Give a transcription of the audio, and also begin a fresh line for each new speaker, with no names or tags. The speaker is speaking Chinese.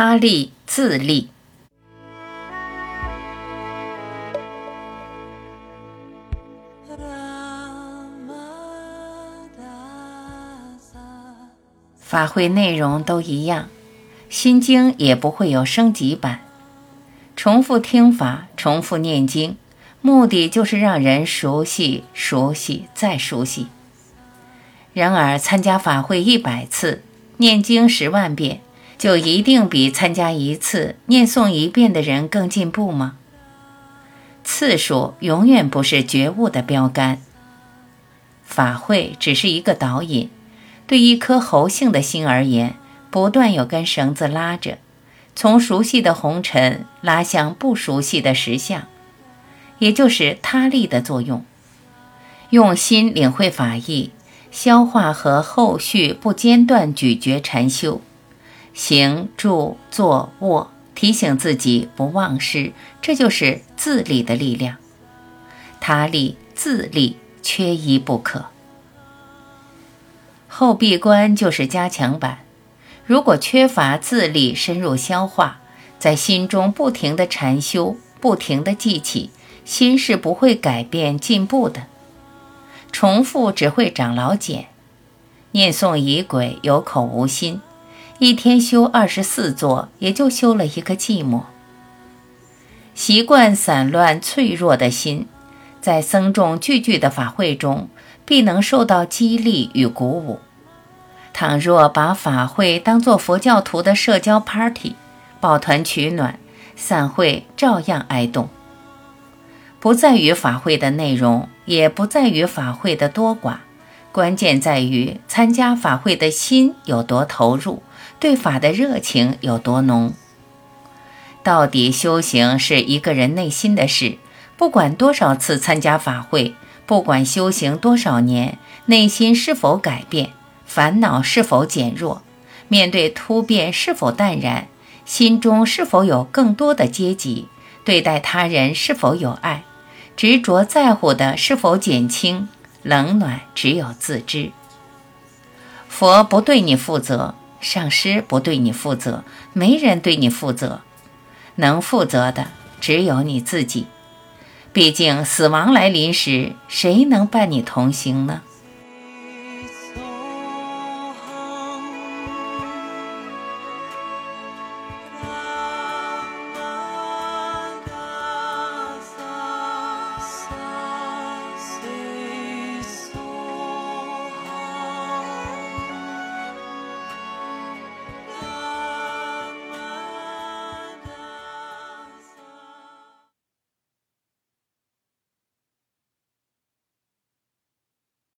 他力自立。法会内容都一样，心经也不会有升级版。重复听法，重复念经，目的就是让人熟悉、熟悉再熟悉。然而，参加法会一百次，念经十万遍，就一定比参加一次、念诵一遍的人更进步吗？次数永远不是觉悟的标杆。法会只是一个导引。对一颗猴性的心而言，不断有根绳子拉着，从熟悉的红尘拉向不熟悉的实相，也就是他力的作用。用心领会法义，消化和后续不间断咀嚼禅修，行住坐卧，提醒自己不忘失，这就是自立的力量。他力自立，缺一不可。后闭关就是加强版。如果缺乏自力深入消化，在心中不停的禅修，不停的记起，心是不会改变进步的。重复只会长老茧。念诵仪轨有口无心，一天修二十四座，也就修了一个寂寞。习惯散乱脆弱的心，在僧众聚聚的法会中，必能受到激励与鼓舞。倘若把法会当作佛教徒的社交 party，抱团取暖，散会照样挨冻。不在于法会的内容，也不在于法会的多寡，关键在于参加法会的心有多投入，对法的热情有多浓。到底修行是一个人内心的事，不管多少次参加法会，不管修行多少年，内心是否改变。烦恼是否减弱？面对突变是否淡然？心中是否有更多的阶级？对待他人是否有爱？执着在乎的是否减轻？冷暖只有自知。佛不对你负责，上师不对你负责，没人对你负责。能负责的只有你自己。毕竟死亡来临时，谁能伴你同行呢？